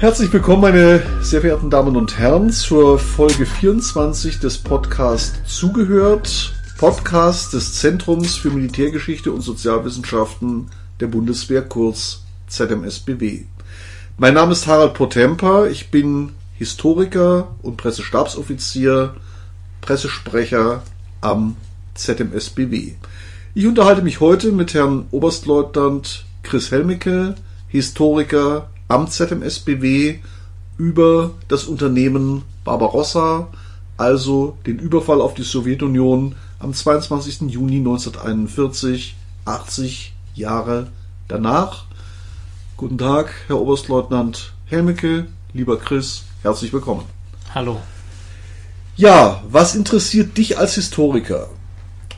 Herzlich willkommen, meine sehr verehrten Damen und Herren, zur Folge 24 des Podcasts Zugehört, Podcast des Zentrums für Militärgeschichte und Sozialwissenschaften der Bundeswehr, kurz ZMSBW. Mein Name ist Harald Potempa, ich bin Historiker und Pressestabsoffizier, Pressesprecher am ZMSBW. Ich unterhalte mich heute mit Herrn Oberstleutnant Chris Helmicke, Historiker am ZMSBW über das Unternehmen Barbarossa, also den Überfall auf die Sowjetunion am 22. Juni 1941, 80 Jahre danach. Guten Tag, Herr Oberstleutnant Helmicke, lieber Chris, herzlich willkommen. Hallo. Ja, was interessiert dich als Historiker?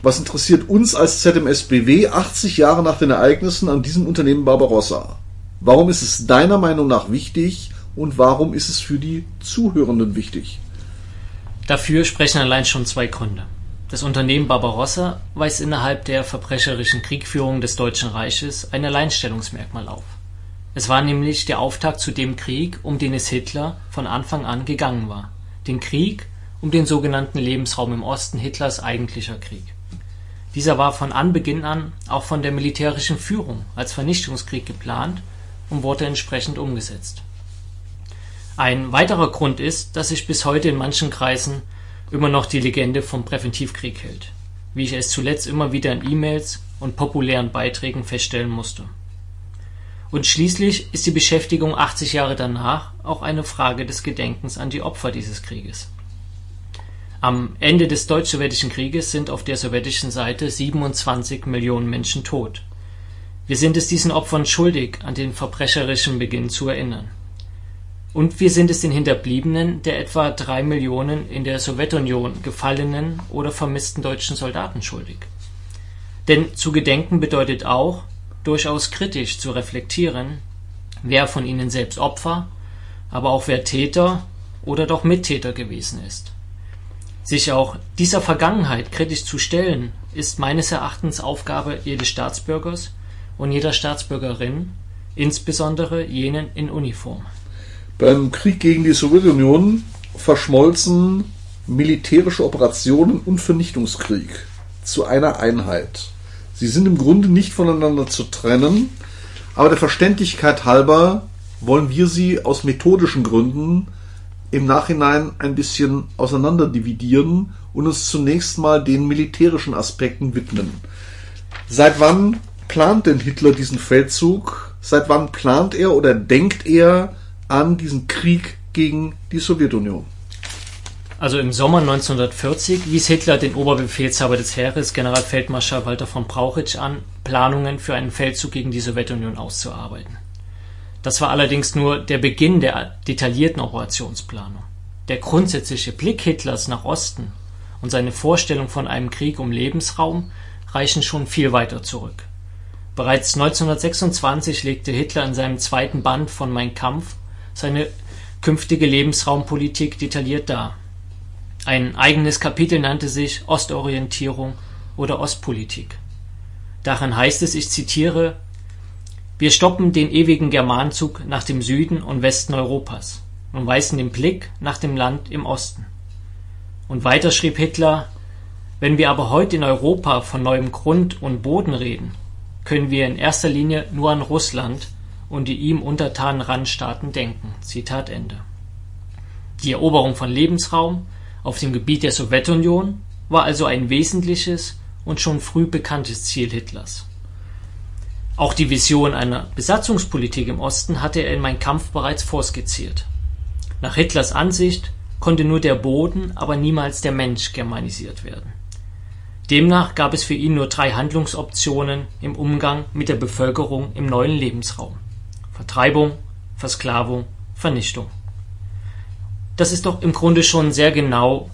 Was interessiert uns als ZMSBW 80 Jahre nach den Ereignissen an diesem Unternehmen Barbarossa? Warum ist es deiner Meinung nach wichtig und warum ist es für die Zuhörenden wichtig? Dafür sprechen allein schon zwei Gründe. Das Unternehmen Barbarossa weist innerhalb der verbrecherischen Kriegführung des Deutschen Reiches ein Alleinstellungsmerkmal auf. Es war nämlich der Auftakt zu dem Krieg, um den es Hitler von Anfang an gegangen war. Den Krieg um den sogenannten Lebensraum im Osten Hitlers eigentlicher Krieg. Dieser war von Anbeginn an auch von der militärischen Führung als Vernichtungskrieg geplant und wurde entsprechend umgesetzt. Ein weiterer Grund ist, dass sich bis heute in manchen Kreisen immer noch die Legende vom Präventivkrieg hält, wie ich es zuletzt immer wieder in E-Mails und populären Beiträgen feststellen musste. Und schließlich ist die Beschäftigung 80 Jahre danach auch eine Frage des Gedenkens an die Opfer dieses Krieges. Am Ende des Deutsch-Sowjetischen Krieges sind auf der sowjetischen Seite 27 Millionen Menschen tot wir sind es diesen Opfern schuldig, an den verbrecherischen Beginn zu erinnern. Und wir sind es den Hinterbliebenen der etwa drei Millionen in der Sowjetunion gefallenen oder vermissten deutschen Soldaten schuldig. Denn zu gedenken bedeutet auch, durchaus kritisch zu reflektieren, wer von ihnen selbst Opfer, aber auch wer Täter oder doch Mittäter gewesen ist. Sich auch dieser Vergangenheit kritisch zu stellen, ist meines Erachtens Aufgabe jedes Staatsbürgers und jeder Staatsbürgerin, insbesondere jenen in Uniform. Beim Krieg gegen die Sowjetunion verschmolzen militärische Operationen und Vernichtungskrieg zu einer Einheit. Sie sind im Grunde nicht voneinander zu trennen, aber der Verständlichkeit halber wollen wir sie aus methodischen Gründen im Nachhinein ein bisschen auseinanderdividieren und uns zunächst mal den militärischen Aspekten widmen. Seit wann plant denn Hitler diesen Feldzug? Seit wann plant er oder denkt er an diesen Krieg gegen die Sowjetunion? Also im Sommer 1940 wies Hitler den Oberbefehlshaber des Heeres, Generalfeldmarschall Walter von Brauchitsch, an, Planungen für einen Feldzug gegen die Sowjetunion auszuarbeiten. Das war allerdings nur der Beginn der detaillierten Operationsplanung. Der grundsätzliche Blick Hitlers nach Osten und seine Vorstellung von einem Krieg um Lebensraum reichen schon viel weiter zurück. Bereits 1926 legte Hitler in seinem zweiten Band von Mein Kampf seine künftige Lebensraumpolitik detailliert dar. Ein eigenes Kapitel nannte sich Ostorientierung oder Ostpolitik. Darin heißt es, ich zitiere Wir stoppen den ewigen Germanzug nach dem Süden und Westen Europas und weisen den Blick nach dem Land im Osten. Und weiter schrieb Hitler Wenn wir aber heute in Europa von neuem Grund und Boden reden können wir in erster Linie nur an Russland und die ihm untertanen Randstaaten denken. Zitat Ende. Die Eroberung von Lebensraum auf dem Gebiet der Sowjetunion war also ein wesentliches und schon früh bekanntes Ziel Hitlers. Auch die Vision einer Besatzungspolitik im Osten hatte er in Mein Kampf bereits vorskizziert. Nach Hitlers Ansicht konnte nur der Boden, aber niemals der Mensch germanisiert werden Demnach gab es für ihn nur drei Handlungsoptionen im Umgang mit der Bevölkerung im neuen Lebensraum: Vertreibung, Versklavung, Vernichtung. Das ist doch im Grunde schon sehr genau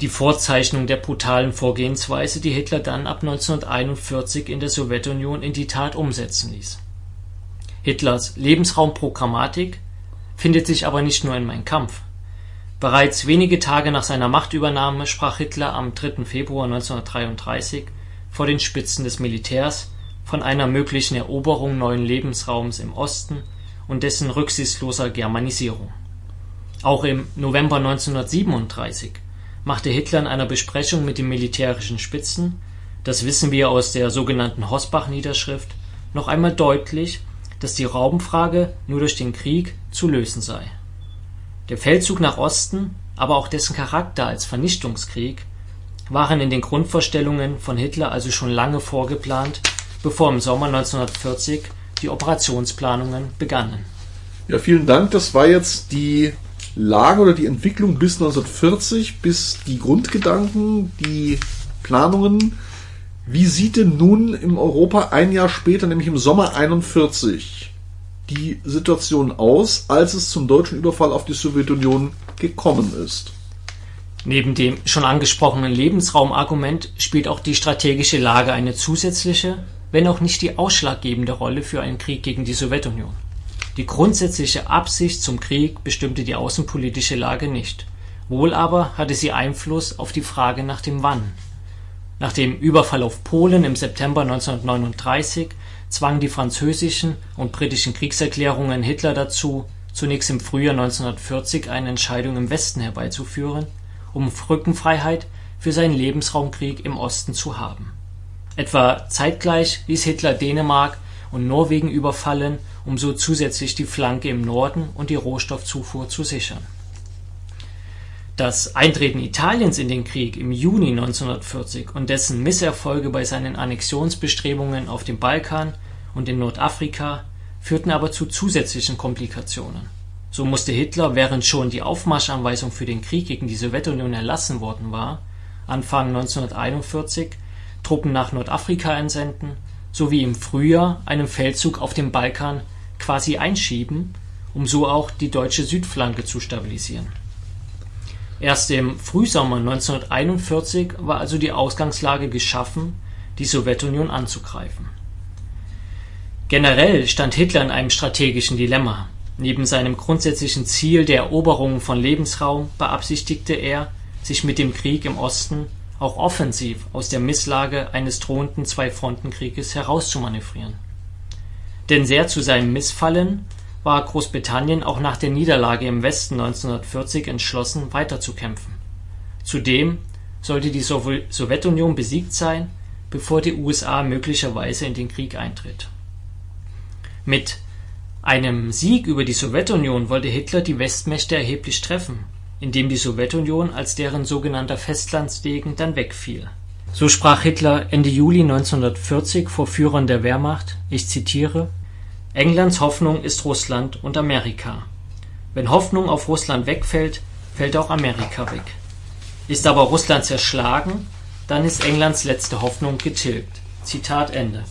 die Vorzeichnung der brutalen Vorgehensweise, die Hitler dann ab 1941 in der Sowjetunion in die Tat umsetzen ließ. Hitlers Lebensraumprogrammatik findet sich aber nicht nur in Mein Kampf Bereits wenige Tage nach seiner Machtübernahme sprach Hitler am 3. Februar 1933 vor den Spitzen des Militärs von einer möglichen Eroberung neuen Lebensraums im Osten und dessen rücksichtsloser Germanisierung. Auch im November 1937 machte Hitler in einer Besprechung mit den militärischen Spitzen, das wissen wir aus der sogenannten Hossbach-Niederschrift, noch einmal deutlich, dass die Raumfrage nur durch den Krieg zu lösen sei. Der Feldzug nach Osten, aber auch dessen Charakter als Vernichtungskrieg waren in den Grundvorstellungen von Hitler also schon lange vorgeplant, bevor im Sommer 1940 die Operationsplanungen begannen. Ja, vielen Dank. Das war jetzt die Lage oder die Entwicklung bis 1940, bis die Grundgedanken, die Planungen. Wie sieht denn nun im Europa ein Jahr später, nämlich im Sommer 41, die Situation aus, als es zum deutschen Überfall auf die Sowjetunion gekommen ist? Neben dem schon angesprochenen Lebensraumargument spielt auch die strategische Lage eine zusätzliche, wenn auch nicht die ausschlaggebende Rolle für einen Krieg gegen die Sowjetunion. Die grundsätzliche Absicht zum Krieg bestimmte die außenpolitische Lage nicht, wohl aber hatte sie Einfluss auf die Frage nach dem Wann. Nach dem Überfall auf Polen im September 1939 zwangen die französischen und britischen Kriegserklärungen Hitler dazu, zunächst im Frühjahr 1940 eine Entscheidung im Westen herbeizuführen um Rückenfreiheit für seinen Lebensraumkrieg im Osten zu haben. Etwa zeitgleich ließ Hitler Dänemark und Norwegen überfallen, um so zusätzlich die Flanke im Norden und die Rohstoffzufuhr zu sichern. Das Eintreten Italiens in den Krieg im Juni 1940 und dessen Misserfolge bei seinen Annexionsbestrebungen auf dem Balkan und in Nordafrika führten aber zu zusätzlichen Komplikationen so musste Hitler, während schon die Aufmarschanweisung für den Krieg gegen die Sowjetunion erlassen worden war, Anfang 1941 Truppen nach Nordafrika entsenden sowie im Frühjahr einen Feldzug auf dem Balkan quasi einschieben, um so auch die deutsche Südflanke zu stabilisieren. Erst im Frühsommer 1941 war also die Ausgangslage geschaffen, die Sowjetunion anzugreifen. Generell stand Hitler in einem strategischen Dilemma Neben seinem grundsätzlichen Ziel der Eroberung von Lebensraum beabsichtigte er, sich mit dem Krieg im Osten auch offensiv aus der Misslage eines drohenden Zwei-Fronten-Krieges herauszumanövrieren. Denn sehr zu seinem Missfallen war Großbritannien auch nach der Niederlage im Westen 1940 entschlossen weiterzukämpfen. Zudem sollte die Sowjetunion besiegt sein, bevor die USA möglicherweise in den Krieg eintritt. Mit einem Sieg über die Sowjetunion wollte Hitler die Westmächte erheblich treffen, indem die Sowjetunion als deren sogenannter Festlandsdegen dann wegfiel. So sprach Hitler Ende Juli 1940 vor Führern der Wehrmacht, ich zitiere: „ Englands Hoffnung ist Russland und Amerika. Wenn Hoffnung auf Russland wegfällt, fällt auch Amerika weg. Ist aber Russland zerschlagen, dann ist Englands letzte Hoffnung getilgt. Zitat Ende.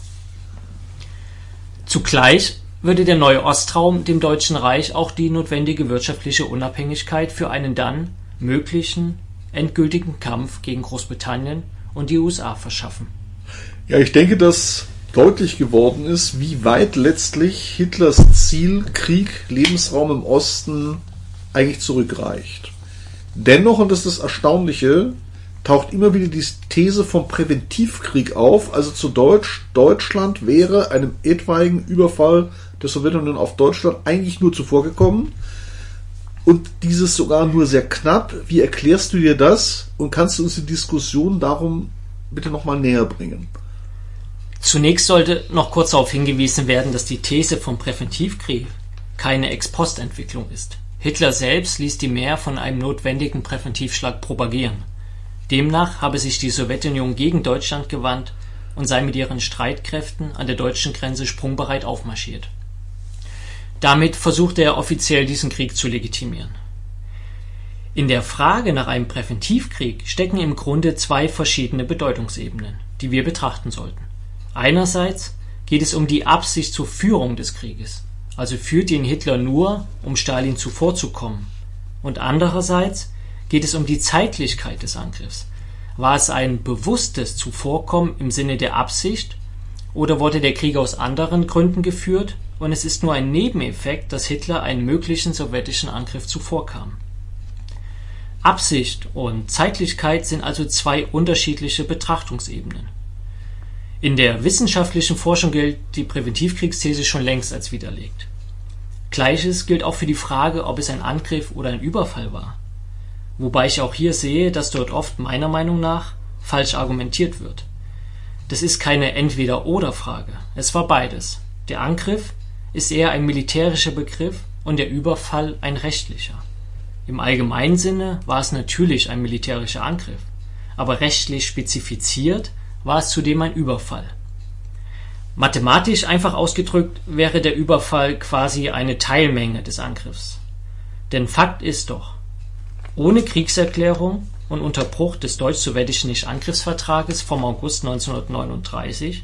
“Zugleich würde der neue Ostraum dem Deutschen Reich auch die notwendige wirtschaftliche Unabhängigkeit für einen dann möglichen endgültigen Kampf gegen Großbritannien und die USA verschaffen. Ja, ich denke, dass deutlich geworden ist, wie weit letztlich Hitlers Ziel Krieg, Lebensraum im Osten eigentlich zurückreicht. Dennoch, und das ist das Erstaunliche, taucht immer wieder die These vom Präventivkrieg auf, also zu Deutsch, Deutschland wäre einem etwaigen Überfall der Sowjetunion auf Deutschland eigentlich nur zuvor gekommen. Und dieses sogar nur sehr knapp. Wie erklärst du dir das? Und kannst du uns die Diskussion darum bitte nochmal näher bringen? Zunächst sollte noch kurz darauf hingewiesen werden, dass die These vom Präventivkrieg keine Ex-Post-Entwicklung ist. Hitler selbst ließ die mehr von einem notwendigen Präventivschlag propagieren. Demnach habe sich die Sowjetunion gegen Deutschland gewandt und sei mit ihren Streitkräften an der deutschen Grenze sprungbereit aufmarschiert. Damit versuchte er offiziell diesen Krieg zu legitimieren. In der Frage nach einem Präventivkrieg stecken im Grunde zwei verschiedene Bedeutungsebenen, die wir betrachten sollten. Einerseits geht es um die Absicht zur Führung des Krieges, also führt ihn Hitler nur, um Stalin zuvorzukommen, und andererseits geht es um die Zeitlichkeit des Angriffs. War es ein bewusstes Zuvorkommen im Sinne der Absicht oder wurde der Krieg aus anderen Gründen geführt und es ist nur ein Nebeneffekt, dass Hitler einen möglichen sowjetischen Angriff zuvorkam. Absicht und Zeitlichkeit sind also zwei unterschiedliche Betrachtungsebenen. In der wissenschaftlichen Forschung gilt die Präventivkriegsthese schon längst als widerlegt. Gleiches gilt auch für die Frage, ob es ein Angriff oder ein Überfall war. Wobei ich auch hier sehe, dass dort oft meiner Meinung nach falsch argumentiert wird. Das ist keine Entweder-oder-Frage. Es war beides. Der Angriff ist eher ein militärischer Begriff und der Überfall ein rechtlicher. Im allgemeinen Sinne war es natürlich ein militärischer Angriff, aber rechtlich spezifiziert war es zudem ein Überfall. Mathematisch einfach ausgedrückt wäre der Überfall quasi eine Teilmenge des Angriffs. Denn Fakt ist doch, ohne Kriegserklärung und Unterbruch des deutsch-sowjetischen Nichtangriffsvertrages vom August 1939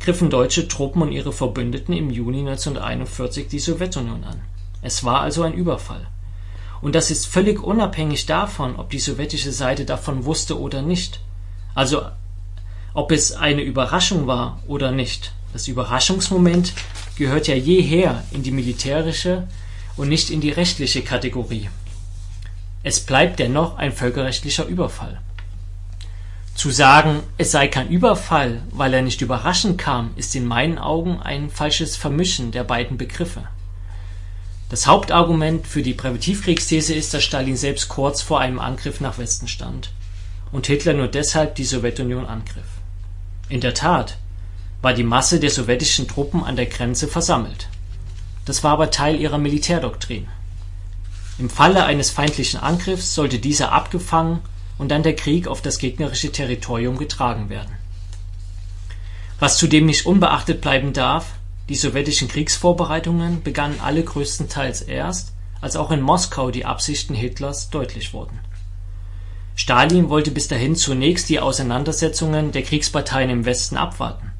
griffen deutsche Truppen und ihre Verbündeten im Juni 1941 die Sowjetunion an. Es war also ein Überfall. Und das ist völlig unabhängig davon, ob die sowjetische Seite davon wusste oder nicht. Also ob es eine Überraschung war oder nicht. Das Überraschungsmoment gehört ja jeher in die militärische und nicht in die rechtliche Kategorie. Es bleibt dennoch ein völkerrechtlicher Überfall. Zu sagen, es sei kein Überfall, weil er nicht überraschend kam, ist in meinen Augen ein falsches Vermischen der beiden Begriffe. Das Hauptargument für die Präventivkriegsthese ist, dass Stalin selbst kurz vor einem Angriff nach Westen stand und Hitler nur deshalb die Sowjetunion angriff. In der Tat war die Masse der sowjetischen Truppen an der Grenze versammelt. Das war aber Teil ihrer Militärdoktrin. Im Falle eines feindlichen Angriffs sollte dieser abgefangen und dann der Krieg auf das gegnerische Territorium getragen werden. Was zudem nicht unbeachtet bleiben darf, die sowjetischen Kriegsvorbereitungen begannen alle größtenteils erst, als auch in Moskau die Absichten Hitlers deutlich wurden. Stalin wollte bis dahin zunächst die Auseinandersetzungen der Kriegsparteien im Westen abwarten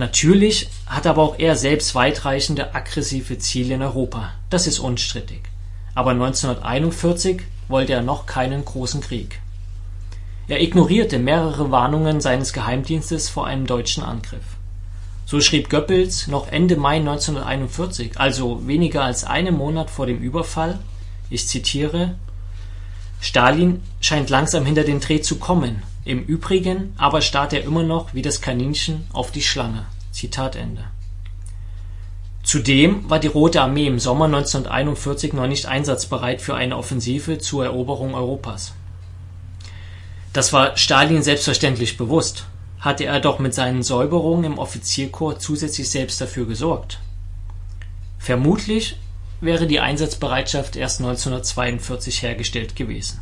Natürlich hat aber auch er selbst weitreichende aggressive Ziele in Europa, das ist unstrittig. Aber 1941 wollte er noch keinen großen Krieg. Er ignorierte mehrere Warnungen seines Geheimdienstes vor einem deutschen Angriff. So schrieb Goebbels noch Ende Mai 1941, also weniger als einen Monat vor dem Überfall, ich zitiere Stalin scheint langsam hinter den Dreh zu kommen im Übrigen aber starrt er immer noch wie das Kaninchen auf die Schlange. Zudem war die Rote Armee im Sommer 1941 noch nicht einsatzbereit für eine Offensive zur Eroberung Europas. Das war Stalin selbstverständlich bewusst, hatte er doch mit seinen Säuberungen im Offizierkorps zusätzlich selbst dafür gesorgt. Vermutlich wäre die Einsatzbereitschaft erst 1942 hergestellt gewesen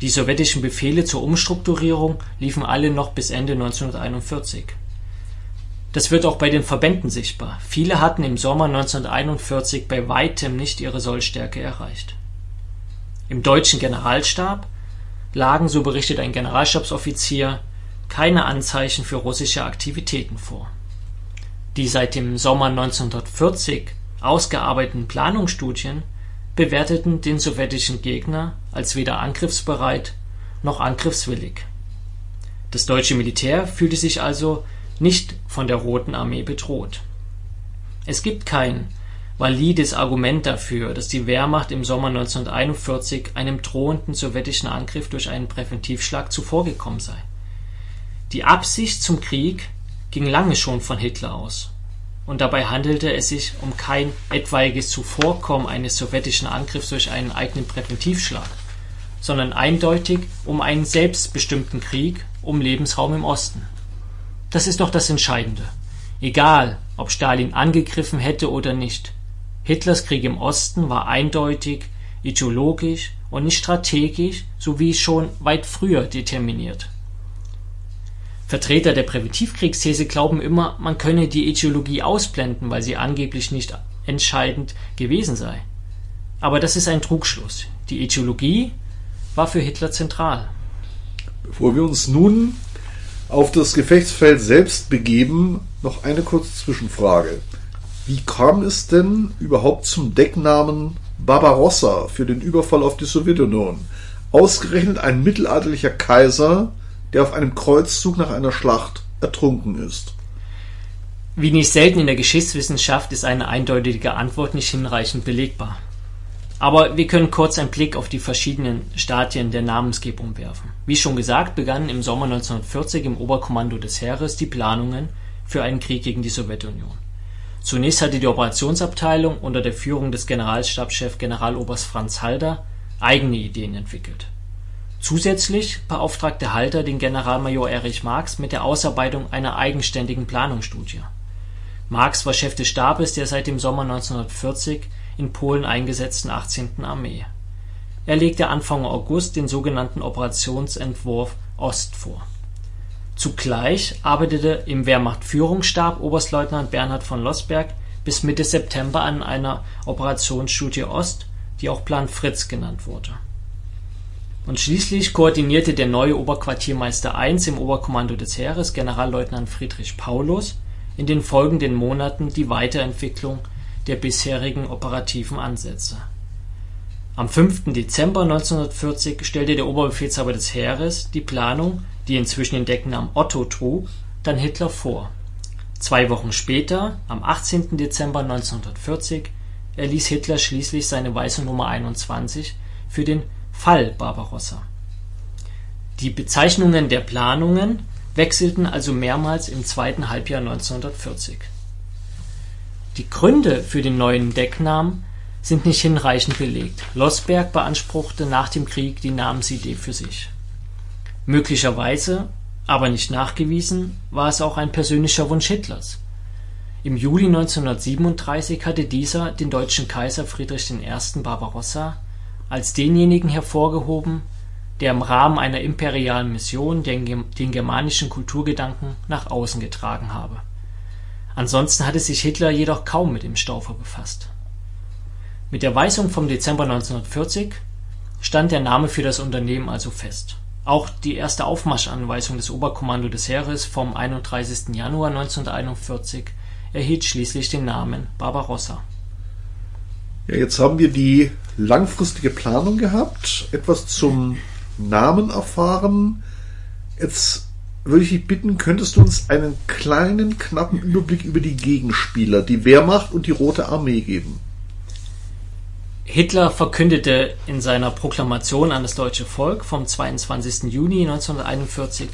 die sowjetischen Befehle zur Umstrukturierung liefen alle noch bis Ende 1941. Das wird auch bei den Verbänden sichtbar. Viele hatten im Sommer 1941 bei weitem nicht ihre Sollstärke erreicht. Im deutschen Generalstab lagen, so berichtet ein Generalstabsoffizier, keine Anzeichen für russische Aktivitäten vor. Die seit dem Sommer 1940 ausgearbeiteten Planungsstudien bewerteten den sowjetischen Gegner als weder angriffsbereit noch angriffswillig. Das deutsche Militär fühlte sich also nicht von der Roten Armee bedroht. Es gibt kein valides Argument dafür, dass die Wehrmacht im Sommer 1941 einem drohenden sowjetischen Angriff durch einen Präventivschlag zuvorgekommen sei. Die Absicht zum Krieg ging lange schon von Hitler aus und dabei handelte es sich um kein etwaiges Zuvorkommen eines sowjetischen Angriffs durch einen eigenen Präventivschlag, sondern eindeutig um einen selbstbestimmten Krieg um Lebensraum im Osten. Das ist doch das Entscheidende. Egal, ob Stalin angegriffen hätte oder nicht. Hitlers Krieg im Osten war eindeutig, ideologisch und nicht strategisch sowie schon weit früher determiniert Vertreter der Präventivkriegsthese glauben immer, man könne die Ideologie ausblenden, weil sie angeblich nicht entscheidend gewesen sei. Aber das ist ein Trugschluss. Die Ideologie war für Hitler zentral. Bevor wir uns nun auf das Gefechtsfeld selbst begeben, noch eine kurze Zwischenfrage. Wie kam es denn überhaupt zum Decknamen Barbarossa für den Überfall auf die Sowjetunion? Ausgerechnet ein mittelalterlicher Kaiser der auf einem Kreuzzug nach einer Schlacht ertrunken ist? Wie nicht selten in der Geschichtswissenschaft ist eine eindeutige Antwort nicht hinreichend belegbar. Aber wir können kurz einen Blick auf die verschiedenen Stadien der Namensgebung werfen. Wie schon gesagt, begannen im Sommer 1940 im Oberkommando des Heeres die Planungen für einen Krieg gegen die Sowjetunion. Zunächst hatte die Operationsabteilung unter der Führung des Generalstabschefs Generaloberst Franz Halder eigene Ideen entwickelt. Zusätzlich beauftragte Halder den Generalmajor Erich Marcks mit der Ausarbeitung einer eigenständigen Planungsstudie. Marcks war Chef des Stabes der seit dem Sommer 1940 in Polen eingesetzten 18. Armee. Er legte Anfang August den sogenannten Operationsentwurf Ost vor. Zugleich arbeitete im Wehrmachtführungsstab Oberstleutnant Bernhard von Lossberg bis Mitte September an einer Operationsstudie Ost, die auch Plan Fritz genannt wurde. Und schließlich koordinierte der neue Oberquartiermeister I im Oberkommando des Heeres, Generalleutnant Friedrich Paulus, in den folgenden Monaten die Weiterentwicklung der bisherigen operativen Ansätze. Am 5. Dezember 1940 stellte der Oberbefehlshaber des Heeres die Planung, die inzwischen den Decknamen Otto trug, dann Hitler vor. Zwei Wochen später, am 18. Dezember 1940, erließ Hitler schließlich seine Weisung Nummer 21 für den Fall Barbarossa. Die Bezeichnungen der Planungen wechselten also mehrmals im zweiten Halbjahr 1940. Die Gründe für den neuen Decknamen sind nicht hinreichend belegt. Lossberg beanspruchte nach dem Krieg die Namensidee für sich. Möglicherweise, aber nicht nachgewiesen, war es auch ein persönlicher Wunsch Hitlers. Im Juli 1937 hatte dieser den deutschen Kaiser Friedrich I. Barbarossa als denjenigen hervorgehoben, der im Rahmen einer imperialen Mission den, germanischen Kulturgedanken nach außen getragen habe. Ansonsten hatte sich Hitler jedoch kaum mit dem Staufer befasst. Mit der Weisung vom Dezember 1940 stand der Name für das Unternehmen also fest. Auch die erste Aufmarschanweisung des Oberkommando des Heeres vom 31. Januar 1941 erhielt schließlich den Namen Barbarossa. Ja, jetzt haben wir die langfristige Planung gehabt, etwas zum Namen erfahren. Jetzt würde ich dich bitten, könntest du uns einen kleinen, knappen Überblick über die Gegenspieler, die Wehrmacht und die Rote Armee geben? Hitler verkündete in seiner Proklamation an das deutsche Volk vom 22. Juni 1941,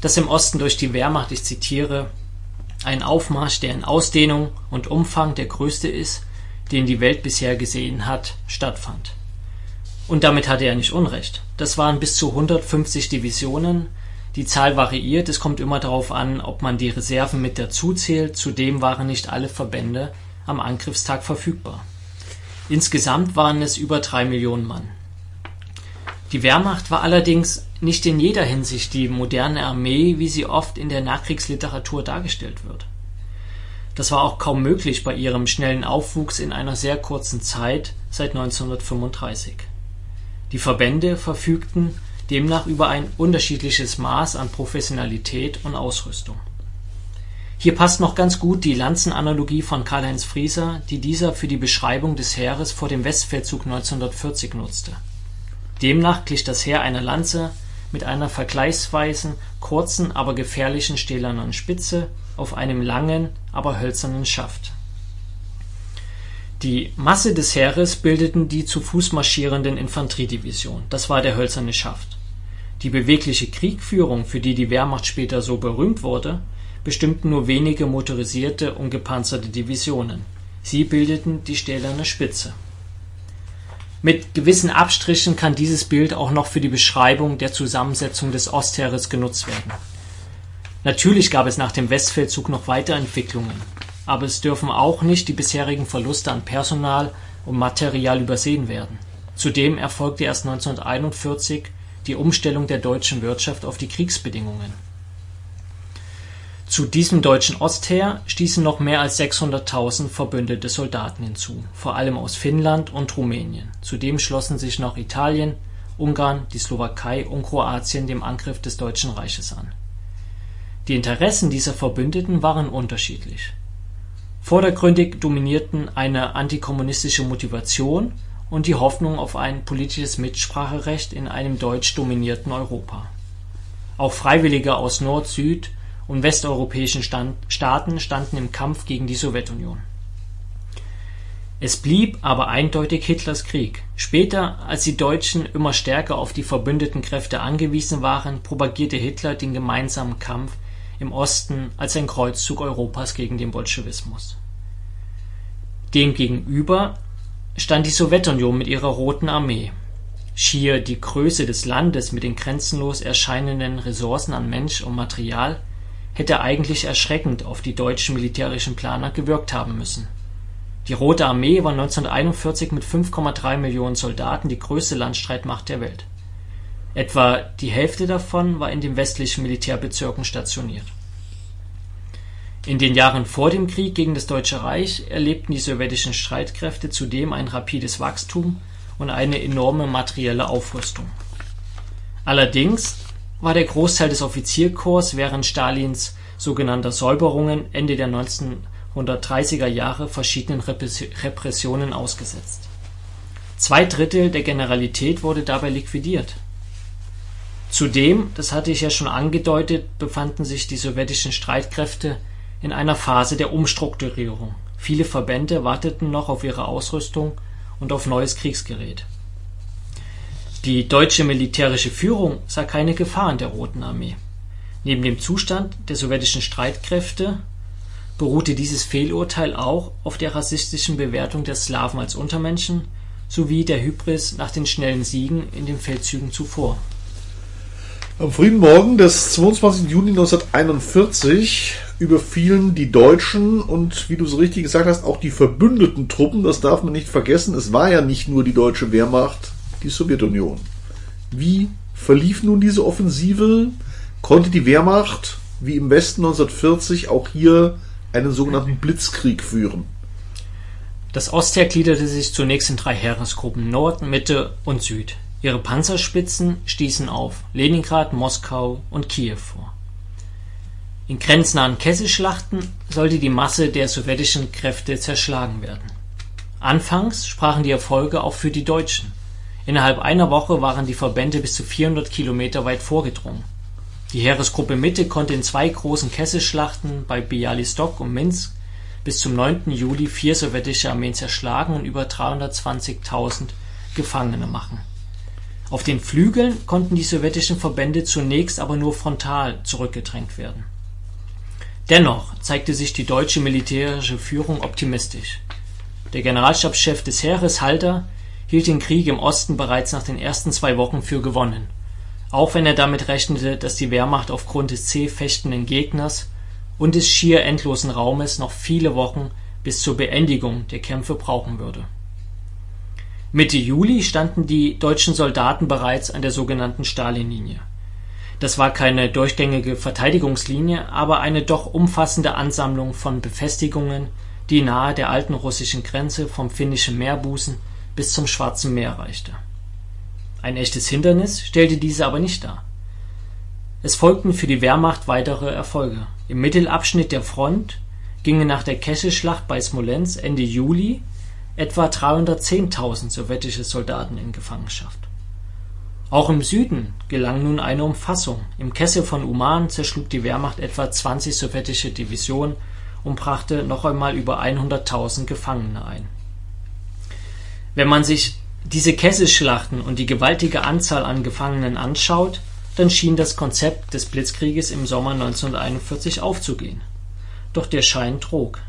dass im Osten durch die Wehrmacht, ich zitiere, ein Aufmarsch, der in Ausdehnung und Umfang der größte ist, den die Welt bisher gesehen hat, stattfand. Und damit hatte er nicht Unrecht. Das waren bis zu 150 Divisionen, die Zahl variiert, es kommt immer darauf an, ob man die Reserven mit dazu zählt, zudem waren nicht alle Verbände am Angriffstag verfügbar. Insgesamt waren es über drei Millionen Mann. Die Wehrmacht war allerdings nicht in jeder Hinsicht die moderne Armee, wie sie oft in der Nachkriegsliteratur dargestellt wird. Das war auch kaum möglich bei ihrem schnellen Aufwuchs in einer sehr kurzen Zeit seit 1935. Die Verbände verfügten demnach über ein unterschiedliches Maß an Professionalität und Ausrüstung. Hier passt noch ganz gut die Lanzenanalogie von Karl-Heinz Frieser, die dieser für die Beschreibung des Heeres vor dem Westfeldzug 1940 nutzte. Demnach glich das Heer einer Lanze mit einer vergleichsweise kurzen, aber gefährlichen stählernen Spitze auf einem langen, aber hölzernen Schaft. Die Masse des Heeres bildeten die zu Fuß marschierenden Infanteriedivisionen, das war der hölzerne Schaft. Die bewegliche Kriegführung, für die die Wehrmacht später so berühmt wurde, bestimmten nur wenige motorisierte und gepanzerte Divisionen. Sie bildeten die stählerne Spitze. Mit gewissen Abstrichen kann dieses Bild auch noch für die Beschreibung der Zusammensetzung des Ostheeres genutzt werden. Natürlich gab es nach dem Westfeldzug noch Weiterentwicklungen aber es dürfen auch nicht die bisherigen Verluste an Personal und Material übersehen werden. Zudem erfolgte erst 1941 die Umstellung der deutschen Wirtschaft auf die Kriegsbedingungen. Zu diesem deutschen Ostheer stießen noch mehr als 600.000 verbündete Soldaten hinzu, vor allem aus Finnland und Rumänien. Zudem schlossen sich noch Italien, Ungarn, die Slowakei und Kroatien dem Angriff des Deutschen Reiches an. Die Interessen dieser Verbündeten waren unterschiedlich Vordergründig dominierten eine antikommunistische Motivation und die Hoffnung auf ein politisches Mitspracherecht in einem deutsch dominierten Europa. Auch Freiwillige aus Nord Süd und westeuropäischen Staaten standen im Kampf gegen die Sowjetunion. Es blieb aber eindeutig Hitlers Krieg. Später, als die Deutschen immer stärker auf die verbündeten Kräfte angewiesen waren, propagierte Hitler den gemeinsamen Kampf im Osten als ein Kreuzzug Europas gegen den Bolschewismus. Demgegenüber stand die Sowjetunion mit ihrer Roten Armee. Schier die Größe des Landes mit den grenzenlos erscheinenden Ressourcen an Mensch und Material hätte eigentlich erschreckend auf die deutschen militärischen Planer gewirkt haben müssen. Die Rote Armee war 1941 mit 5,3 Millionen Soldaten die größte Landstreitmacht der Welt. Etwa die Hälfte davon war in den westlichen Militärbezirken stationiert. In den Jahren vor dem Krieg gegen das Deutsche Reich erlebten die sowjetischen Streitkräfte zudem ein rapides Wachstum und eine enorme materielle Aufrüstung. Allerdings war der Großteil des Offizierkorps während Stalins sogenannter Säuberungen Ende der 1930er Jahre verschiedenen Repressionen ausgesetzt. Zwei Drittel der Generalität wurde dabei liquidiert. Zudem, das hatte ich ja schon angedeutet, befanden sich die sowjetischen Streitkräfte in einer Phase der Umstrukturierung. Viele Verbände warteten noch auf ihre Ausrüstung und auf neues Kriegsgerät. Die deutsche militärische Führung sah keine Gefahr in der Roten Armee. Neben dem Zustand der sowjetischen Streitkräfte beruhte dieses Fehlurteil auch auf der rassistischen Bewertung der Slawen als Untermenschen sowie der Hybris nach den schnellen Siegen in den Feldzügen zuvor. Am frühen Morgen des 22. Juni 1941 überfielen die Deutschen und, wie du so richtig gesagt hast, auch die verbündeten Truppen, das darf man nicht vergessen, es war ja nicht nur die deutsche Wehrmacht, die Sowjetunion. Wie verlief nun diese Offensive? Konnte die Wehrmacht, wie im Westen 1940, auch hier einen sogenannten Blitzkrieg führen? Das Ostheer gliederte sich zunächst in drei Heeresgruppen Nord, Mitte und Süd. Ihre Panzerspitzen stießen auf Leningrad, Moskau und Kiew vor. In grenznahen Kesselschlachten sollte die Masse der sowjetischen Kräfte zerschlagen werden. Anfangs sprachen die Erfolge auch für die Deutschen. Innerhalb einer Woche waren die Verbände bis zu 400 Kilometer weit vorgedrungen. Die Heeresgruppe Mitte konnte in zwei großen Kesselschlachten bei Bialystok und Minsk bis zum 9. Juli vier sowjetische Armeen zerschlagen und über 320.000 Gefangene machen. Auf den Flügeln konnten die sowjetischen Verbände zunächst aber nur frontal zurückgedrängt werden Dennoch zeigte sich die deutsche militärische Führung optimistisch. Der Generalstabschef des Heeres, Halder, hielt den Krieg im Osten bereits nach den ersten zwei Wochen für gewonnen, auch wenn er damit rechnete, dass die Wehrmacht aufgrund des zäh fechtenden Gegners und des schier endlosen Raumes noch viele Wochen bis zur Beendigung der Kämpfe brauchen würde. Mitte Juli standen die deutschen Soldaten bereits an der sogenannten Stalinlinie das war keine durchgängige Verteidigungslinie, aber eine doch umfassende Ansammlung von Befestigungen, die nahe der alten russischen Grenze vom Finnischen Meerbusen bis zum Schwarzen Meer reichte. Ein echtes Hindernis stellte diese aber nicht dar. Es folgten für die Wehrmacht weitere Erfolge. Im Mittelabschnitt der Front gingen nach der Kesselschlacht bei Smolensk Ende Juli etwa 310.000 sowjetische Soldaten in Gefangenschaft auch im Süden gelang nun eine Umfassung: Im Kessel von Uman zerschlug die Wehrmacht etwa 20 sowjetische Divisionen und brachte noch einmal über 100.000 Gefangene ein. Wenn man sich diese Kesselschlachten und die gewaltige Anzahl an Gefangenen anschaut, dann schien das Konzept des Blitzkrieges im Sommer 1941 aufzugehen. Doch der Schein trug.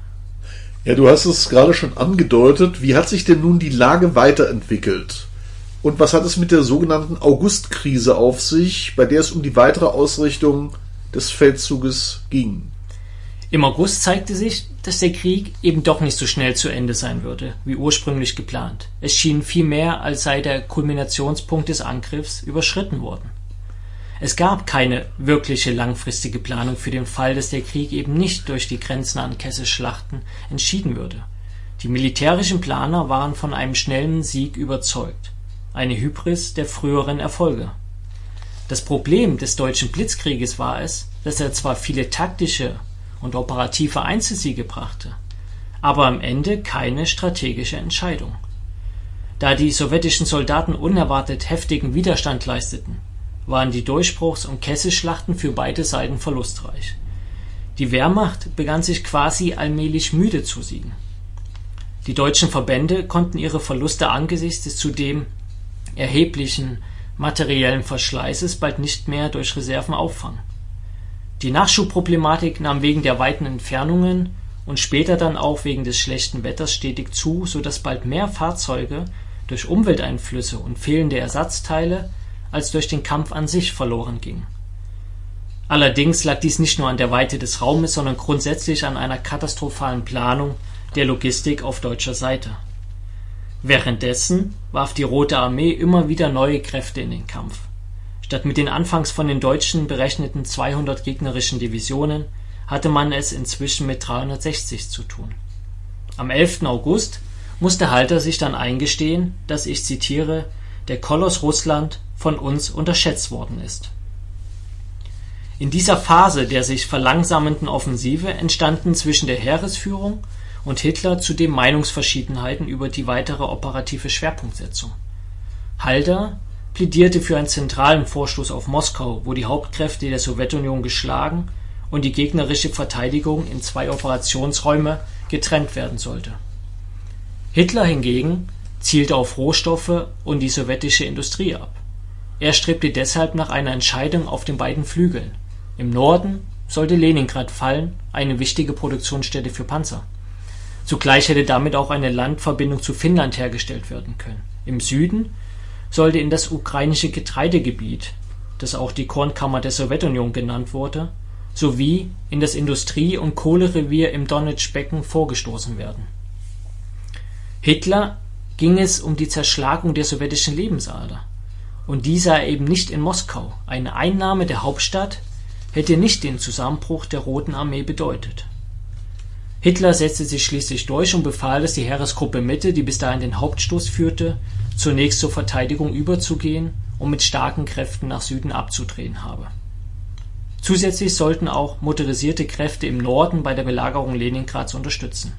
Ja, du hast es gerade schon angedeutet. Wie hat sich denn nun die Lage weiterentwickelt? Und was hat es mit der sogenannten Augustkrise auf sich, bei der es um die weitere Ausrichtung des Feldzuges ging? Im August zeigte sich, dass der Krieg eben doch nicht so schnell zu Ende sein würde, wie ursprünglich geplant. Es schien vielmehr, als sei der Kulminationspunkt des Angriffs überschritten worden. Es gab keine wirkliche langfristige Planung für den Fall, dass der Krieg eben nicht durch die grenznahen Kesselschlachten entschieden würde. Die militärischen Planer waren von einem schnellen Sieg überzeugt eine Hybris der früheren Erfolge. Das Problem des Deutschen Blitzkrieges war es, dass er zwar viele taktische und operative Einzelsiege brachte, aber am Ende keine strategische Entscheidung. Da die sowjetischen Soldaten unerwartet heftigen Widerstand leisteten, waren die Durchbruchs und Kesselschlachten für beide Seiten verlustreich. Die Wehrmacht begann sich quasi allmählich müde zu siegen. Die deutschen Verbände konnten ihre Verluste angesichts des zudem erheblichen materiellen Verschleißes bald nicht mehr durch Reserven auffangen. Die Nachschubproblematik nahm wegen der weiten Entfernungen und später dann auch wegen des schlechten Wetters stetig zu, so dass bald mehr Fahrzeuge durch Umwelteinflüsse und fehlende Ersatzteile als durch den Kampf an sich verloren gingen. Allerdings lag dies nicht nur an der Weite des Raumes, sondern grundsätzlich an einer katastrophalen Planung der Logistik auf deutscher Seite. Währenddessen warf die Rote Armee immer wieder neue Kräfte in den Kampf. Statt mit den anfangs von den Deutschen berechneten 200 gegnerischen Divisionen hatte man es inzwischen mit 360 zu tun. Am 11. August musste Halter sich dann eingestehen, dass, ich zitiere, der Koloss Russland von uns unterschätzt worden ist. In dieser Phase der sich verlangsamenden Offensive entstanden zwischen der Heeresführung und Hitler zudem Meinungsverschiedenheiten über die weitere operative Schwerpunktsetzung. Halder plädierte für einen zentralen Vorstoß auf Moskau, wo die Hauptkräfte der Sowjetunion geschlagen und die gegnerische Verteidigung in zwei Operationsräume getrennt werden sollte. Hitler hingegen zielte auf Rohstoffe und die sowjetische Industrie ab. Er strebte deshalb nach einer Entscheidung auf den beiden Flügeln. Im Norden sollte Leningrad fallen, eine wichtige Produktionsstätte für Panzer. Zugleich hätte damit auch eine Landverbindung zu Finnland hergestellt werden können. Im Süden sollte in das ukrainische Getreidegebiet, das auch die Kornkammer der Sowjetunion genannt wurde, sowie in das Industrie und Kohlerevier im Donetschbecken vorgestoßen werden. Hitler ging es um die Zerschlagung der sowjetischen Lebensader, und die sah er eben nicht in Moskau. Eine Einnahme der Hauptstadt hätte nicht den Zusammenbruch der Roten Armee bedeutet Hitler setzte sich schließlich durch und befahl dass die Heeresgruppe Mitte, die bis dahin den Hauptstoß führte, zunächst zur Verteidigung überzugehen und mit starken Kräften nach Süden abzudrehen habe. Zusätzlich sollten auch motorisierte Kräfte im Norden bei der Belagerung Leningrads unterstützen.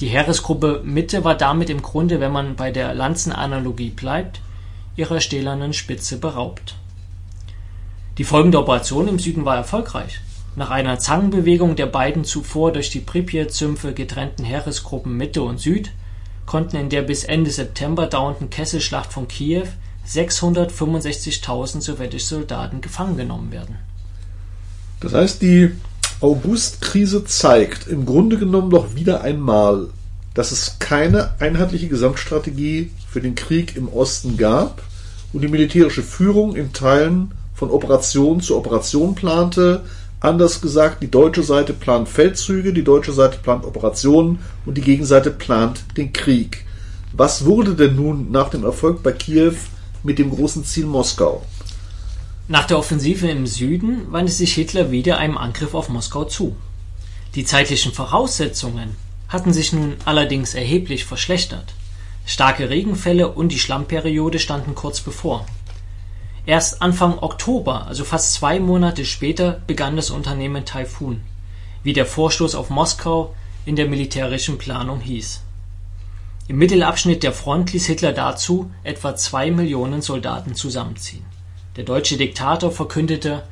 Die Heeresgruppe Mitte war damit im Grunde, wenn man bei der Lanzenanalogie bleibt, ihrer stählernen Spitze beraubt. Die folgende Operation im Süden war erfolgreich nach einer Zangenbewegung der beiden zuvor durch die Pripyat-Sümpfe getrennten Heeresgruppen Mitte und Süd konnten in der bis Ende September dauernden Kesselschlacht von Kiew 665.000 sowjetische Soldaten gefangen genommen werden. Das heißt, die Augustkrise zeigt im Grunde genommen doch wieder einmal, dass es keine einheitliche Gesamtstrategie für den Krieg im Osten gab und die militärische Führung in Teilen von Operation zu Operation plante, Anders gesagt, die deutsche Seite plant Feldzüge, die deutsche Seite plant Operationen und die Gegenseite plant den Krieg. Was wurde denn nun nach dem Erfolg bei Kiew mit dem großen Ziel Moskau? Nach der Offensive im Süden wandte sich Hitler wieder einem Angriff auf Moskau zu. Die zeitlichen Voraussetzungen hatten sich nun allerdings erheblich verschlechtert. Starke Regenfälle und die Schlammperiode standen kurz bevor. Erst Anfang Oktober, also fast zwei Monate später, begann das Unternehmen Taifun, wie der Vorstoß auf Moskau in der militärischen Planung hieß. Im Mittelabschnitt der Front ließ Hitler dazu etwa zwei Millionen Soldaten zusammenziehen. Der deutsche Diktator verkündete,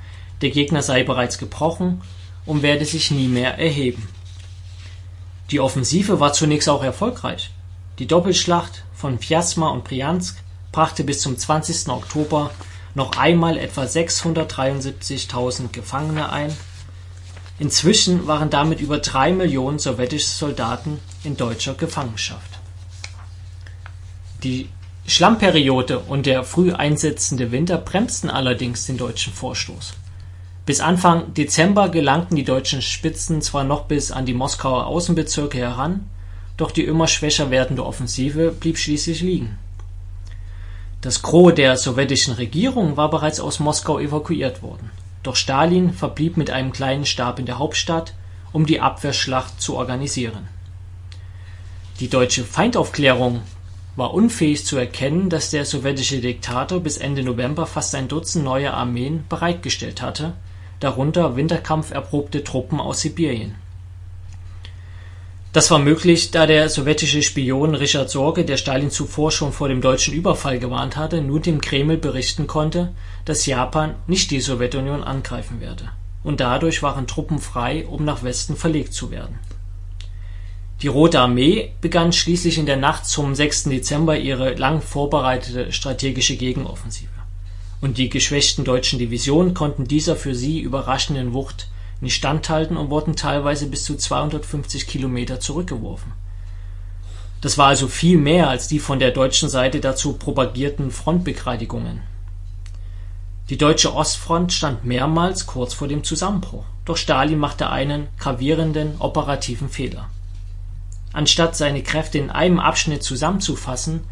der Gegner sei bereits gebrochen und werde sich nie mehr erheben. Die Offensive war zunächst auch erfolgreich. Die Doppelschlacht von Vjasma und Briansk brachte bis zum 20. Oktober noch einmal etwa 673.000 Gefangene ein. Inzwischen waren damit über drei Millionen sowjetische Soldaten in deutscher Gefangenschaft. Die Schlammperiode und der früh einsetzende Winter bremsten allerdings den deutschen Vorstoß. Bis Anfang Dezember gelangten die deutschen Spitzen zwar noch bis an die Moskauer Außenbezirke heran, doch die immer schwächer werdende Offensive blieb schließlich liegen. Das Gros der sowjetischen Regierung war bereits aus Moskau evakuiert worden, doch Stalin verblieb mit einem kleinen Stab in der Hauptstadt, um die Abwehrschlacht zu organisieren. Die deutsche Feindaufklärung war unfähig zu erkennen, dass der sowjetische Diktator bis Ende November fast ein Dutzend neue Armeen bereitgestellt hatte, darunter winterkampferprobte Truppen aus Sibirien das war möglich, da der sowjetische Spion Richard Sorge, der Stalin zuvor schon vor dem deutschen Überfall gewarnt hatte, nun dem Kreml berichten konnte, dass Japan nicht die Sowjetunion angreifen werde, und dadurch waren Truppen frei, um nach Westen verlegt zu werden. Die Rote Armee begann schließlich in der Nacht zum 6. Dezember ihre lang vorbereitete strategische Gegenoffensive, und die geschwächten deutschen Divisionen konnten dieser für sie überraschenden Wucht nicht standhalten und wurden teilweise bis zu 250 Kilometer zurückgeworfen. Das war also viel mehr als die von der deutschen Seite dazu propagierten Frontbegradigungen. Die deutsche Ostfront stand mehrmals kurz vor dem Zusammenbruch, doch Stalin machte einen gravierenden operativen Fehler. Anstatt seine Kräfte in einem Abschnitt zusammenzufassen,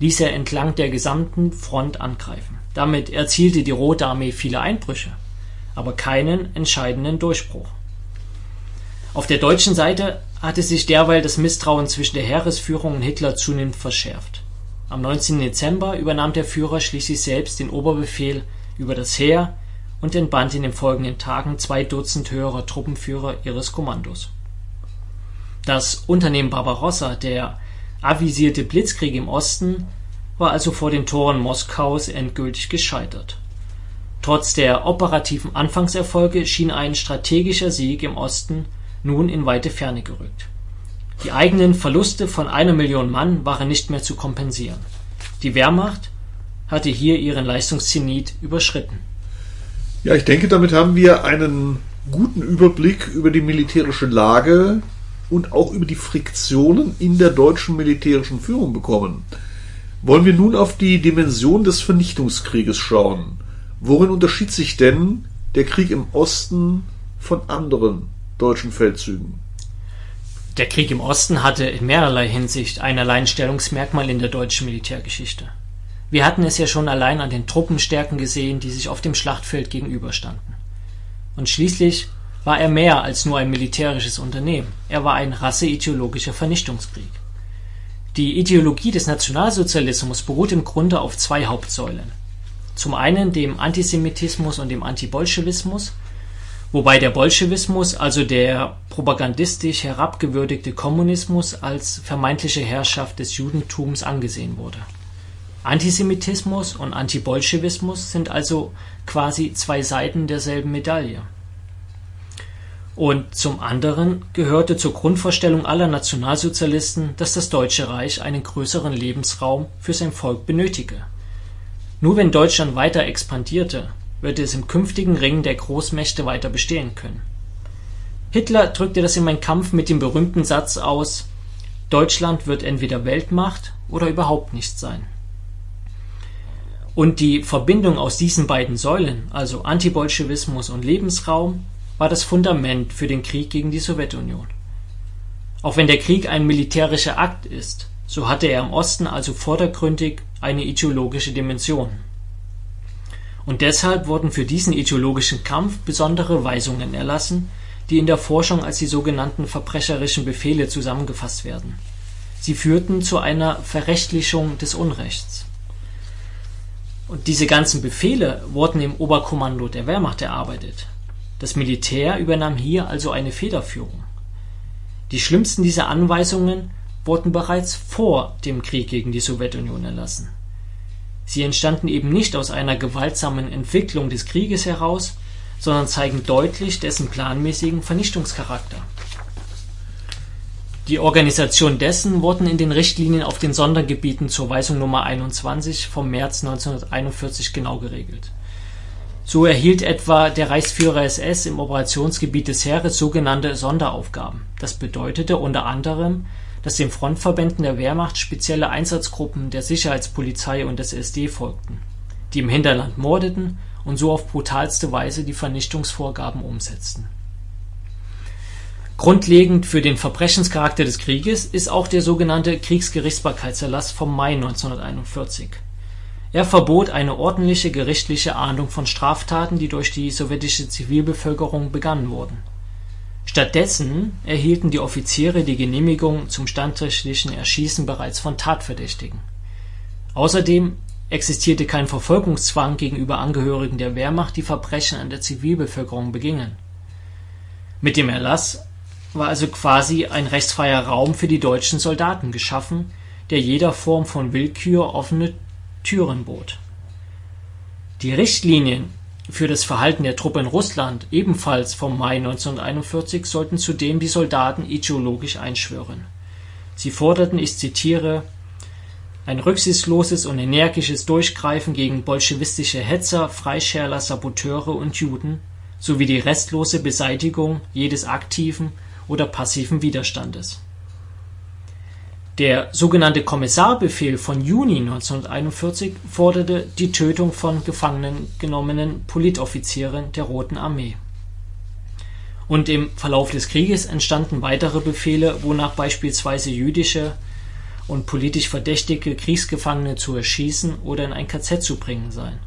ließ er entlang der gesamten Front angreifen. Damit erzielte die Rote Armee viele Einbrüche, aber keinen entscheidenden Durchbruch. Auf der deutschen Seite hatte sich derweil das Misstrauen zwischen der Heeresführung und Hitler zunehmend verschärft. Am 19. Dezember übernahm der Führer schließlich selbst den Oberbefehl über das Heer und entband in den folgenden Tagen zwei Dutzend höherer Truppenführer ihres Kommandos. Das Unternehmen Barbarossa, der avisierte Blitzkrieg im Osten, war also vor den Toren Moskaus endgültig gescheitert. Trotz der operativen Anfangserfolge schien ein strategischer Sieg im Osten nun in weite Ferne gerückt. Die eigenen Verluste von einer Million Mann waren nicht mehr zu kompensieren. Die Wehrmacht hatte hier ihren Leistungszenit überschritten. Ja, ich denke, damit haben wir einen guten Überblick über die militärische Lage und auch über die Friktionen in der deutschen militärischen Führung bekommen. Wollen wir nun auf die Dimension des Vernichtungskrieges schauen. Worin unterschied sich denn der Krieg im Osten von anderen deutschen Feldzügen? Der Krieg im Osten hatte in mehrerlei Hinsicht ein Alleinstellungsmerkmal in der deutschen Militärgeschichte. Wir hatten es ja schon allein an den Truppenstärken gesehen, die sich auf dem Schlachtfeld gegenüberstanden. Und schließlich war er mehr als nur ein militärisches Unternehmen, er war ein rasseideologischer Vernichtungskrieg. Die Ideologie des Nationalsozialismus beruht im Grunde auf zwei Hauptsäulen. Zum einen dem Antisemitismus und dem Antibolschewismus, wobei der Bolschewismus, also der propagandistisch herabgewürdigte Kommunismus, als vermeintliche Herrschaft des Judentums angesehen wurde. Antisemitismus und Antibolschewismus sind also quasi zwei Seiten derselben Medaille und zum anderen gehörte zur Grundvorstellung aller Nationalsozialisten, dass das Deutsche Reich einen größeren Lebensraum für sein Volk benötige. Nur wenn Deutschland weiter expandierte, würde es im künftigen Ring der Großmächte weiter bestehen können. Hitler drückte das in Mein Kampf mit dem berühmten Satz aus Deutschland wird entweder Weltmacht oder überhaupt nicht sein. Und die Verbindung aus diesen beiden Säulen, also Antibolschewismus und Lebensraum, war das Fundament für den Krieg gegen die Sowjetunion. Auch wenn der Krieg ein militärischer Akt ist, so hatte er im Osten also vordergründig eine ideologische Dimension. Und deshalb wurden für diesen ideologischen Kampf besondere Weisungen erlassen, die in der Forschung als die sogenannten verbrecherischen Befehle zusammengefasst werden. Sie führten zu einer Verrechtlichung des Unrechts. Und diese ganzen Befehle wurden im Oberkommando der Wehrmacht erarbeitet. Das Militär übernahm hier also eine Federführung. Die schlimmsten dieser Anweisungen wurden bereits vor dem Krieg gegen die Sowjetunion erlassen. Sie entstanden eben nicht aus einer gewaltsamen Entwicklung des Krieges heraus, sondern zeigen deutlich dessen planmäßigen Vernichtungscharakter. Die Organisation dessen wurden in den Richtlinien auf den Sondergebieten zur Weisung Nummer 21 vom März 1941 genau geregelt so erhielt etwa der Reichsführer SS im Operationsgebiet des Heeres sogenannte Sonderaufgaben. Das bedeutete unter anderem, dass den Frontverbänden der Wehrmacht spezielle Einsatzgruppen der Sicherheitspolizei und des SD folgten, die im Hinterland mordeten und so auf brutalste Weise die Vernichtungsvorgaben umsetzten. Grundlegend für den Verbrechenscharakter des Krieges ist auch der sogenannte Kriegsgerichtsbarkeitserlass vom Mai 1941 er verbot eine ordentliche gerichtliche Ahndung von Straftaten, die durch die sowjetische Zivilbevölkerung begangen wurden. Stattdessen erhielten die Offiziere die Genehmigung zum standrechtlichen Erschießen bereits von Tatverdächtigen. Außerdem existierte kein Verfolgungszwang gegenüber Angehörigen der Wehrmacht, die Verbrechen an der Zivilbevölkerung begingen. Mit dem Erlass war also quasi ein rechtsfreier Raum für die deutschen Soldaten geschaffen, der jeder Form von Willkür offene Türen bot. Die Richtlinien für das Verhalten der Truppe in Russland, ebenfalls vom Mai 1941, sollten zudem die Soldaten ideologisch einschwören. Sie forderten, ich zitiere, ein rücksichtsloses und energisches Durchgreifen gegen bolschewistische Hetzer, Freischärler, Saboteure und Juden sowie die restlose Beseitigung jedes aktiven oder passiven Widerstandes. Der sogenannte Kommissarbefehl von Juni 1941 forderte die Tötung von gefangen genommenen Politoffizieren der Roten Armee. Und im Verlauf des Krieges entstanden weitere Befehle, wonach beispielsweise jüdische und politisch verdächtige Kriegsgefangene zu erschießen oder in ein KZ zu bringen seien.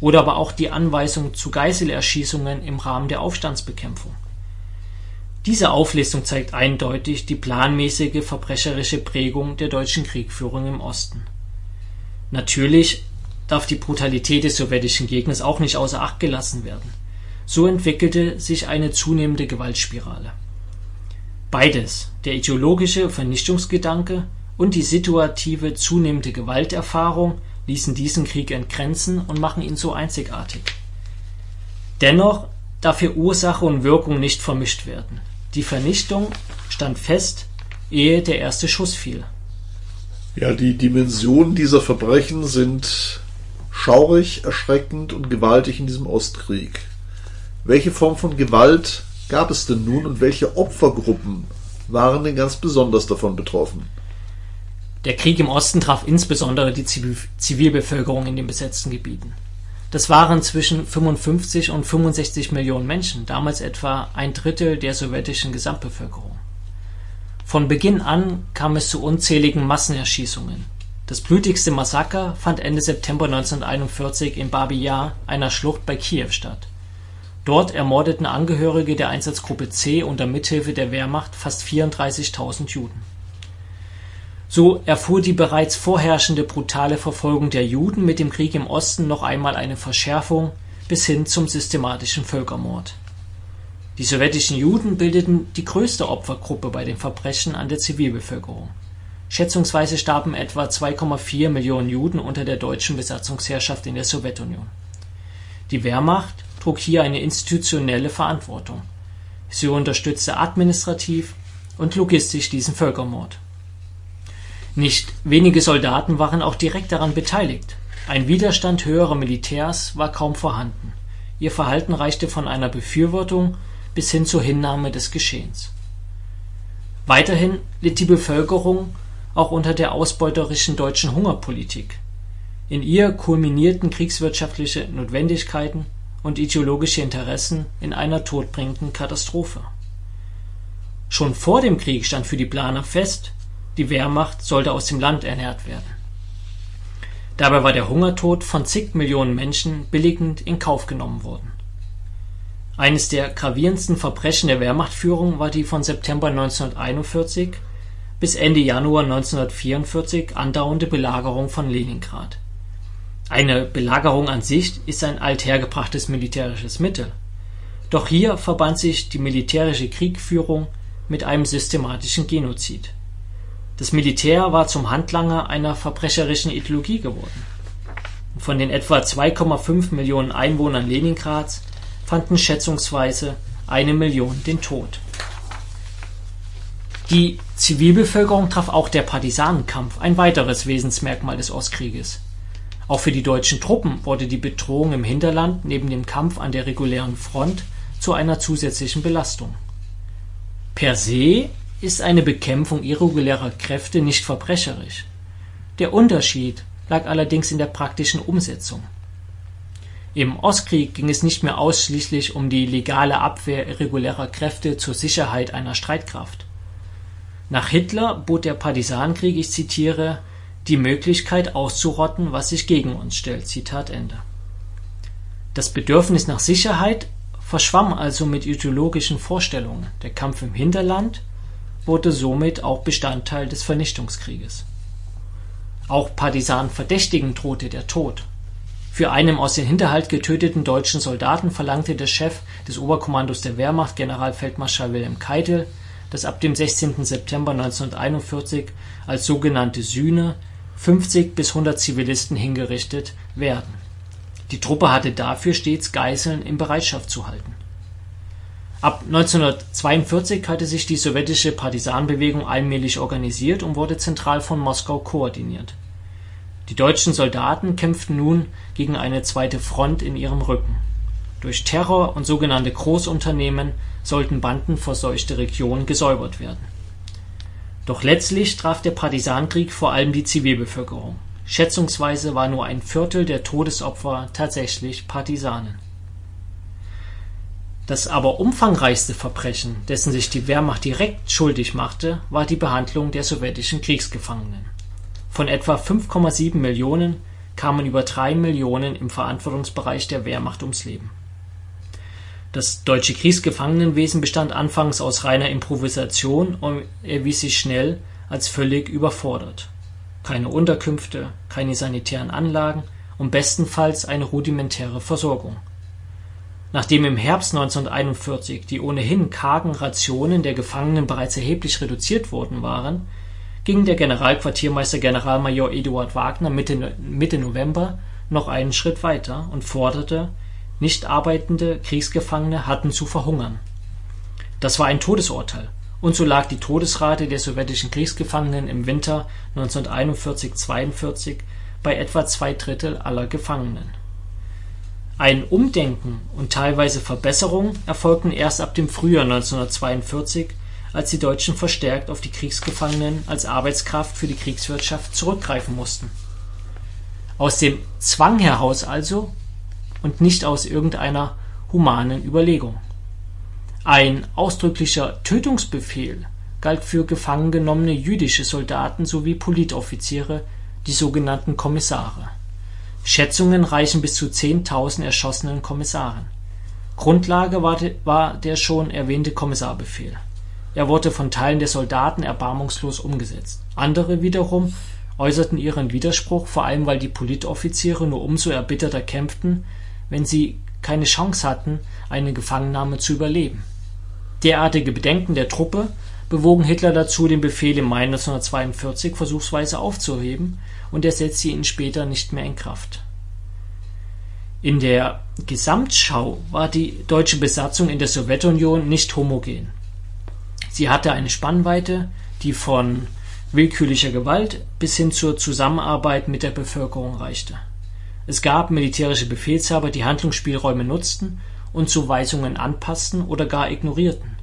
Oder aber auch die Anweisung zu Geiselerschießungen im Rahmen der Aufstandsbekämpfung diese Auflistung zeigt eindeutig die planmäßige verbrecherische Prägung der deutschen Kriegführung im Osten. Natürlich darf die Brutalität des sowjetischen Gegners auch nicht außer Acht gelassen werden. So entwickelte sich eine zunehmende Gewaltspirale. Beides, der ideologische Vernichtungsgedanke und die situative zunehmende Gewalterfahrung, ließen diesen Krieg entgrenzen und machen ihn so einzigartig. Dennoch darf hier Ursache und Wirkung nicht vermischt werden die Vernichtung stand fest, ehe der erste Schuss fiel. Ja, die Dimensionen dieser Verbrechen sind schaurig, erschreckend und gewaltig in diesem Ostkrieg. Welche Form von Gewalt gab es denn nun und welche Opfergruppen waren denn ganz besonders davon betroffen? Der Krieg im Osten traf insbesondere die Zivilbevölkerung in den besetzten Gebieten. Das waren zwischen 55 und 65 Millionen Menschen, damals etwa ein Drittel der sowjetischen Gesamtbevölkerung. Von Beginn an kam es zu unzähligen Massenerschießungen. Das blutigste Massaker fand Ende September 1941 in Babi Yar, einer Schlucht bei Kiew statt. Dort ermordeten Angehörige der Einsatzgruppe C unter Mithilfe der Wehrmacht fast 34.000 Juden so erfuhr die bereits vorherrschende brutale Verfolgung der Juden mit dem Krieg im Osten noch einmal eine Verschärfung bis hin zum systematischen Völkermord. Die sowjetischen Juden bildeten die größte Opfergruppe bei den Verbrechen an der Zivilbevölkerung. Schätzungsweise starben etwa 2,4 Millionen Juden unter der deutschen Besatzungsherrschaft in der Sowjetunion. Die Wehrmacht trug hier eine institutionelle Verantwortung. Sie unterstützte administrativ und logistisch diesen Völkermord nicht wenige Soldaten waren auch direkt daran beteiligt. Ein Widerstand höherer Militärs war kaum vorhanden. Ihr Verhalten reichte von einer Befürwortung bis hin zur Hinnahme des Geschehens. Weiterhin litt die Bevölkerung auch unter der ausbeuterischen deutschen Hungerpolitik. In ihr kulminierten kriegswirtschaftliche Notwendigkeiten und ideologische Interessen in einer todbringenden Katastrophe. Schon vor dem Krieg stand für die Planer fest die Wehrmacht sollte aus dem Land ernährt werden. Dabei war der Hungertod von zig Millionen Menschen billigend in Kauf genommen worden. Eines der gravierendsten Verbrechen der Wehrmachtführung war die von September 1941 bis Ende Januar 1944 andauernde Belagerung von Leningrad. Eine Belagerung an sich ist ein althergebrachtes militärisches Mittel. Doch hier verband sich die militärische Kriegführung mit einem systematischen Genozid das Militär war zum Handlanger einer verbrecherischen Ideologie geworden. Von den etwa 2,5 Millionen Einwohnern Leningrads fanden schätzungsweise eine Million den Tod. Die Zivilbevölkerung traf auch der Partisanenkampf, ein weiteres Wesensmerkmal des Ostkrieges. Auch für die deutschen Truppen wurde die Bedrohung im Hinterland neben dem Kampf an der regulären Front zu einer zusätzlichen Belastung. Per se ist eine Bekämpfung irregulärer Kräfte nicht verbrecherisch. Der Unterschied lag allerdings in der praktischen Umsetzung. Im Ostkrieg ging es nicht mehr ausschließlich um die legale Abwehr irregulärer Kräfte zur Sicherheit einer Streitkraft. Nach Hitler bot der Partisanenkrieg, ich zitiere, die Möglichkeit auszurotten, was sich gegen uns stellt. Zitat Ende. Das Bedürfnis nach Sicherheit verschwamm also mit ideologischen Vorstellungen. Der Kampf im Hinterland wurde somit auch Bestandteil des Vernichtungskrieges. Auch Partisanenverdächtigen drohte der Tod. Für einen aus dem Hinterhalt getöteten deutschen Soldaten verlangte der Chef des Oberkommandos der Wehrmacht, Generalfeldmarschall Wilhelm Keitel, dass ab dem 16. September 1941 als sogenannte Sühne 50 bis 100 Zivilisten hingerichtet werden. Die Truppe hatte dafür stets Geiseln in Bereitschaft zu halten Ab 1942 hatte sich die sowjetische Partisanenbewegung allmählich organisiert und wurde zentral von Moskau koordiniert. Die deutschen Soldaten kämpften nun gegen eine zweite Front in ihrem Rücken. Durch Terror und sogenannte Großunternehmen sollten bandenverseuchte Regionen gesäubert werden. Doch letztlich traf der Partisanenkrieg vor allem die Zivilbevölkerung. Schätzungsweise war nur ein Viertel der Todesopfer tatsächlich Partisanen. Das aber umfangreichste Verbrechen, dessen sich die Wehrmacht direkt schuldig machte, war die Behandlung der sowjetischen Kriegsgefangenen. Von etwa 5,7 Millionen kamen über drei Millionen im Verantwortungsbereich der Wehrmacht ums Leben. Das deutsche Kriegsgefangenenwesen bestand anfangs aus reiner Improvisation und erwies sich schnell als völlig überfordert. Keine Unterkünfte, keine sanitären Anlagen und bestenfalls eine rudimentäre Versorgung. Nachdem im Herbst 1941 die ohnehin kargen Rationen der Gefangenen bereits erheblich reduziert worden waren ging der Generalquartiermeister Generalmajor Eduard Wagner Mitte November noch einen Schritt weiter und forderte, nicht arbeitende Kriegsgefangene hatten zu verhungern. Das war ein Todesurteil, und so lag die Todesrate der sowjetischen Kriegsgefangenen im Winter 1941 / 42 bei etwa zwei Drittel aller Gefangenen. Ein Umdenken und teilweise Verbesserungen erfolgten erst ab dem Frühjahr 1942 als die Deutschen verstärkt auf die Kriegsgefangenen als Arbeitskraft für die Kriegswirtschaft zurückgreifen mussten. Aus dem Zwang heraus also und nicht aus irgendeiner humanen Überlegung. Ein ausdrücklicher Tötungsbefehl galt für gefangen genommene jüdische Soldaten sowie Politoffiziere, die sogenannten Kommissare. Schätzungen reichen bis zu 10.000 erschossenen Kommissaren. Grundlage war, de, war der schon erwähnte Kommissarbefehl er wurde von Teilen der Soldaten erbarmungslos umgesetzt. Andere wiederum äußerten ihren Widerspruch, vor allem weil die Politoffiziere nur umso erbitterter kämpften, wenn sie keine Chance hatten, eine Gefangennahme zu überleben. Derartige Bedenken der Truppe bewogen Hitler dazu, den Befehl im Mai 1942 versuchsweise aufzuheben, und er setzte ihn später nicht mehr in Kraft. In der Gesamtschau war die deutsche Besatzung in der Sowjetunion nicht homogen Sie hatte eine Spannweite, die von willkürlicher Gewalt bis hin zur Zusammenarbeit mit der Bevölkerung reichte. Es gab militärische Befehlshaber, die Handlungsspielräume nutzten und Zuweisungen anpassten oder gar ignorierten.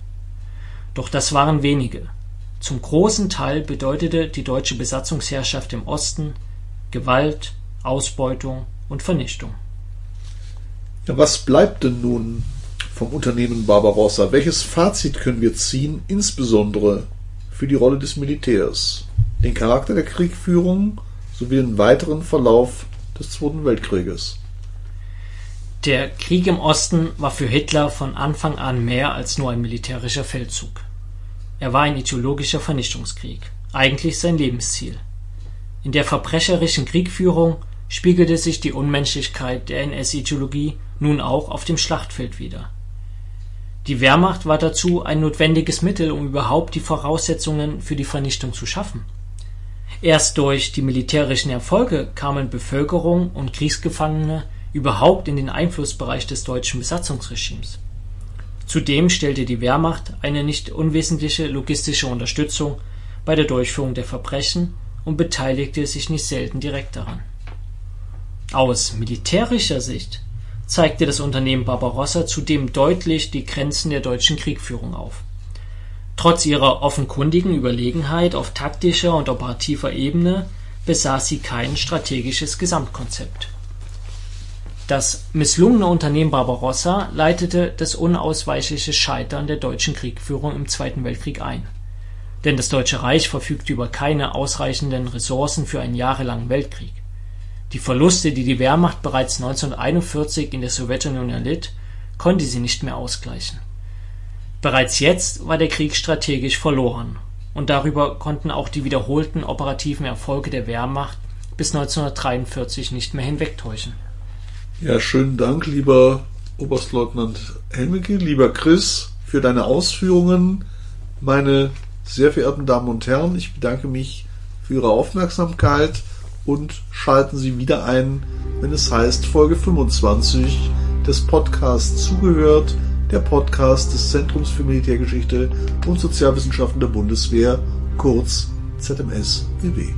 Doch das waren wenige. Zum großen Teil bedeutete die deutsche Besatzungsherrschaft im Osten Gewalt, Ausbeutung und Vernichtung. Ja, was bleibt denn nun vom Unternehmen Barbarossa. Welches Fazit können wir ziehen, insbesondere für die Rolle des Militärs, den Charakter der Kriegführung sowie den weiteren Verlauf des Zweiten Weltkrieges? Der Krieg im Osten war für Hitler von Anfang an mehr als nur ein militärischer Feldzug. Er war ein ideologischer Vernichtungskrieg, eigentlich sein Lebensziel. In der verbrecherischen Kriegführung spiegelte sich die Unmenschlichkeit der NS-Ideologie nun auch auf dem Schlachtfeld wider. Die Wehrmacht war dazu ein notwendiges Mittel, um überhaupt die Voraussetzungen für die Vernichtung zu schaffen. Erst durch die militärischen Erfolge kamen Bevölkerung und Kriegsgefangene überhaupt in den Einflussbereich des deutschen Besatzungsregimes. Zudem stellte die Wehrmacht eine nicht unwesentliche logistische Unterstützung bei der Durchführung der Verbrechen und beteiligte sich nicht selten direkt daran. Aus militärischer Sicht zeigte das Unternehmen Barbarossa zudem deutlich die Grenzen der deutschen Kriegführung auf. Trotz ihrer offenkundigen Überlegenheit auf taktischer und operativer Ebene besaß sie kein strategisches Gesamtkonzept. Das misslungene Unternehmen Barbarossa leitete das unausweichliche Scheitern der deutschen Kriegführung im Zweiten Weltkrieg ein. Denn das Deutsche Reich verfügte über keine ausreichenden Ressourcen für einen jahrelangen Weltkrieg. Die Verluste, die die Wehrmacht bereits 1941 in der Sowjetunion erlitt, konnte sie nicht mehr ausgleichen. Bereits jetzt war der Krieg strategisch verloren, und darüber konnten auch die wiederholten operativen Erfolge der Wehrmacht bis 1943 nicht mehr hinwegtäuschen. Ja, schönen Dank, lieber Oberstleutnant Helmicke, lieber Chris, für deine Ausführungen. Meine sehr verehrten Damen und Herren, ich bedanke mich für Ihre Aufmerksamkeit und schalten Sie wieder ein, wenn es heißt Folge 25 des Podcasts Zugehört, der Podcast des Zentrums für Militärgeschichte und Sozialwissenschaften der Bundeswehr, kurz ZMS-BW.